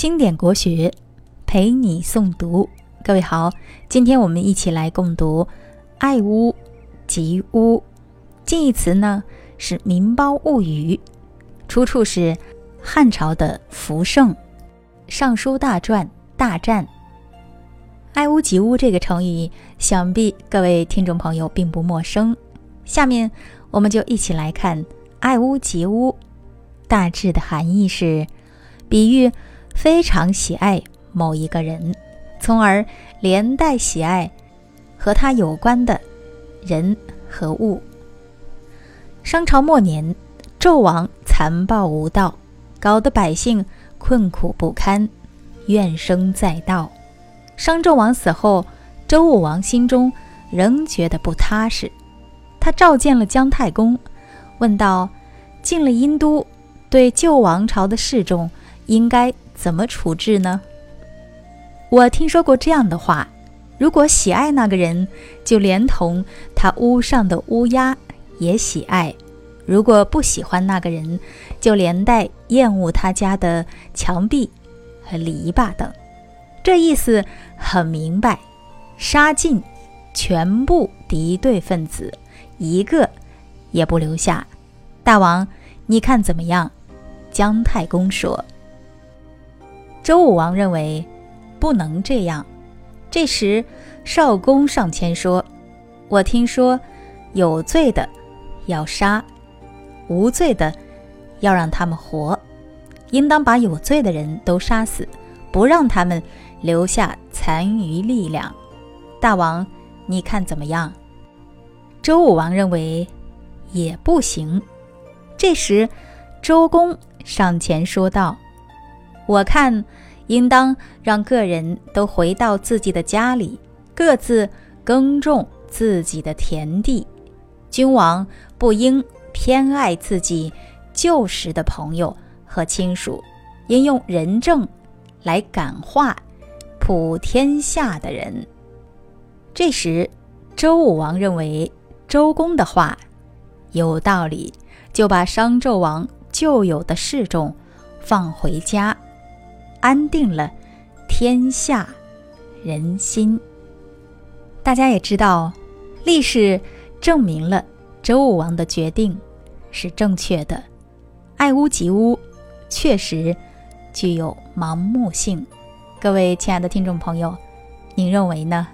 经典国学陪你诵读，各位好，今天我们一起来共读《爱屋及乌》。近义词呢是《民胞物语》，出处是汉朝的福圣《尚书大传》大战。爱屋及乌这个成语，想必各位听众朋友并不陌生。下面我们就一起来看“爱屋及乌”大致的含义是，比喻。非常喜爱某一个人，从而连带喜爱和他有关的人和物。商朝末年，纣王残暴无道，搞得百姓困苦不堪，怨声载道。商纣王死后，周武王心中仍觉得不踏实，他召见了姜太公，问道：“进了殷都，对旧王朝的示众，应该？”怎么处置呢？我听说过这样的话：如果喜爱那个人，就连同他屋上的乌鸦也喜爱；如果不喜欢那个人，就连带厌恶他家的墙壁和篱笆等。这意思很明白，杀尽全部敌对分子，一个也不留下。大王，你看怎么样？姜太公说。周武王认为不能这样。这时，少公上前说：“我听说，有罪的要杀，无罪的要让他们活。应当把有罪的人都杀死，不让他们留下残余力量。大王，你看怎么样？”周武王认为也不行。这时，周公上前说道。我看，应当让个人都回到自己的家里，各自耕种自己的田地。君王不应偏爱自己旧时的朋友和亲属，应用仁政来感化普天下的人。这时，周武王认为周公的话有道理，就把商纣王旧有的示众放回家。安定了天下人心。大家也知道，历史证明了周武王的决定是正确的。爱屋及乌确实具有盲目性。各位亲爱的听众朋友，您认为呢？